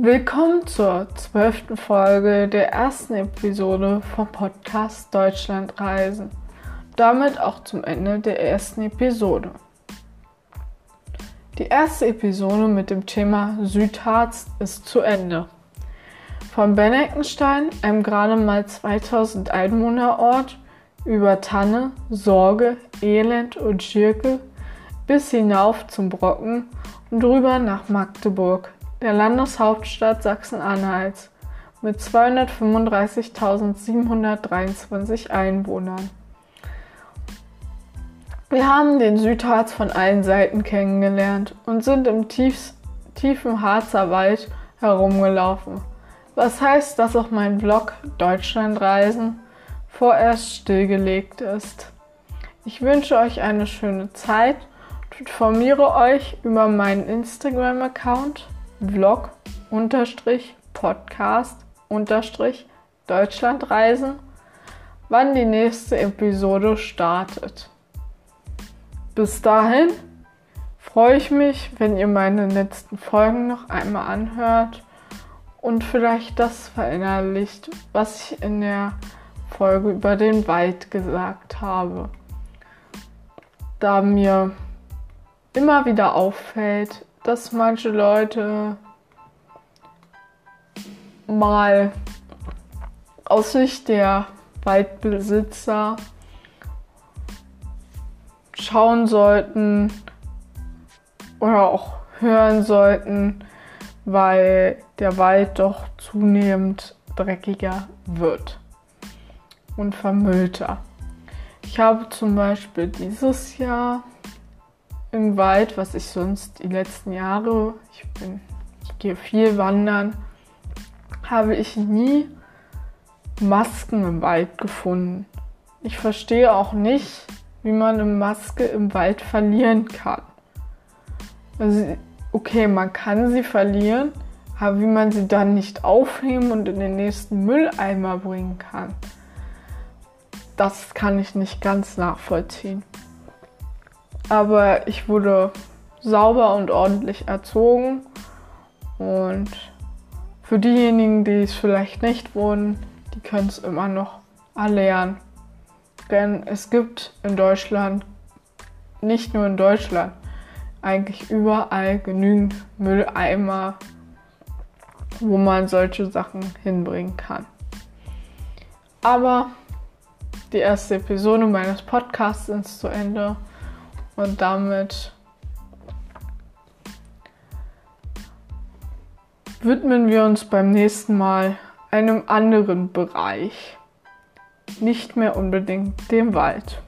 Willkommen zur zwölften Folge der ersten Episode vom Podcast Deutschlandreisen. Damit auch zum Ende der ersten Episode. Die erste Episode mit dem Thema Südharz ist zu Ende. Von Benneckenstein, einem gerade mal 2000 Einwohnerort, über Tanne, Sorge, Elend und Schirke bis hinauf zum Brocken und rüber nach Magdeburg, der Landeshauptstadt Sachsen-Anhalts mit 235.723 Einwohnern. Wir haben den Südharz von allen Seiten kennengelernt und sind im tiefs, tiefen Harzer Wald herumgelaufen. Was heißt, dass auch mein Blog Deutschlandreisen vorerst stillgelegt ist. Ich wünsche euch eine schöne Zeit und informiere euch über meinen Instagram-Account Vlog unterstrich Podcast unterstrich Deutschlandreisen, wann die nächste Episode startet. Bis dahin freue ich mich, wenn ihr meine letzten Folgen noch einmal anhört und vielleicht das verinnerlicht, was ich in der Folge über den Wald gesagt habe. Da mir immer wieder auffällt, dass manche Leute mal aus Sicht der Waldbesitzer schauen sollten oder auch hören sollten, weil der Wald doch zunehmend dreckiger wird und vermüllter. Ich habe zum Beispiel dieses Jahr im Wald, was ich sonst die letzten Jahre, ich bin, ich gehe viel wandern, habe ich nie Masken im Wald gefunden. Ich verstehe auch nicht, wie man eine Maske im Wald verlieren kann. Also, okay, man kann sie verlieren, aber wie man sie dann nicht aufnehmen und in den nächsten Mülleimer bringen kann, das kann ich nicht ganz nachvollziehen aber ich wurde sauber und ordentlich erzogen. Und für diejenigen, die es vielleicht nicht wurden, die können es immer noch erlernen. Denn es gibt in Deutschland, nicht nur in Deutschland, eigentlich überall genügend Mülleimer, wo man solche Sachen hinbringen kann. Aber die erste Episode meines Podcasts ist zu Ende. Und damit widmen wir uns beim nächsten Mal einem anderen Bereich. Nicht mehr unbedingt dem Wald.